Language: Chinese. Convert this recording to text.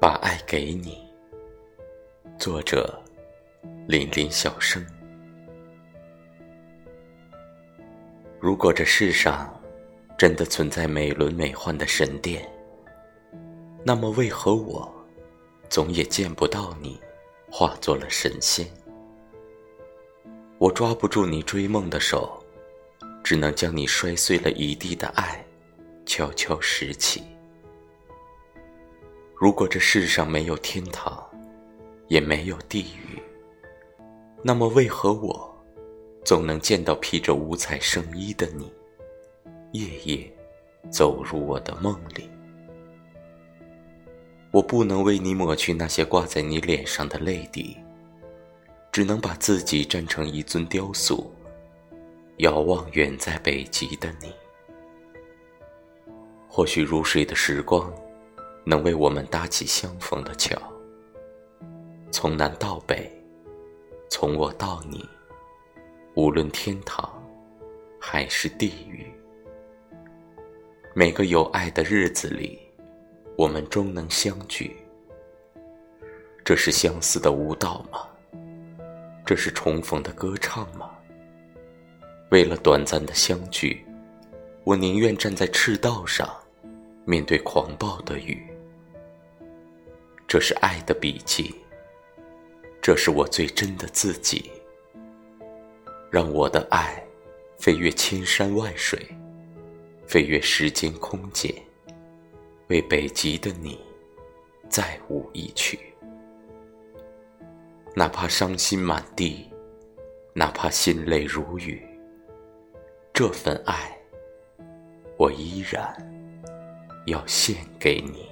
把爱给你。作者：林林小生。如果这世上真的存在美轮美奂的神殿，那么为何我总也见不到你化作了神仙？我抓不住你追梦的手，只能将你摔碎了一地的爱悄悄拾起。如果这世上没有天堂，也没有地狱，那么为何我总能见到披着五彩圣衣的你，夜夜走入我的梦里？我不能为你抹去那些挂在你脸上的泪滴，只能把自己站成一尊雕塑，遥望远在北极的你。或许如水的时光。能为我们搭起相逢的桥，从南到北，从我到你，无论天堂还是地狱，每个有爱的日子里，我们终能相聚。这是相思的舞蹈吗？这是重逢的歌唱吗？为了短暂的相聚，我宁愿站在赤道上，面对狂暴的雨。这是爱的笔记，这是我最真的自己。让我的爱飞越千山万水，飞越时间空间，为北极的你再舞一曲。哪怕伤心满地，哪怕心泪如雨，这份爱，我依然要献给你。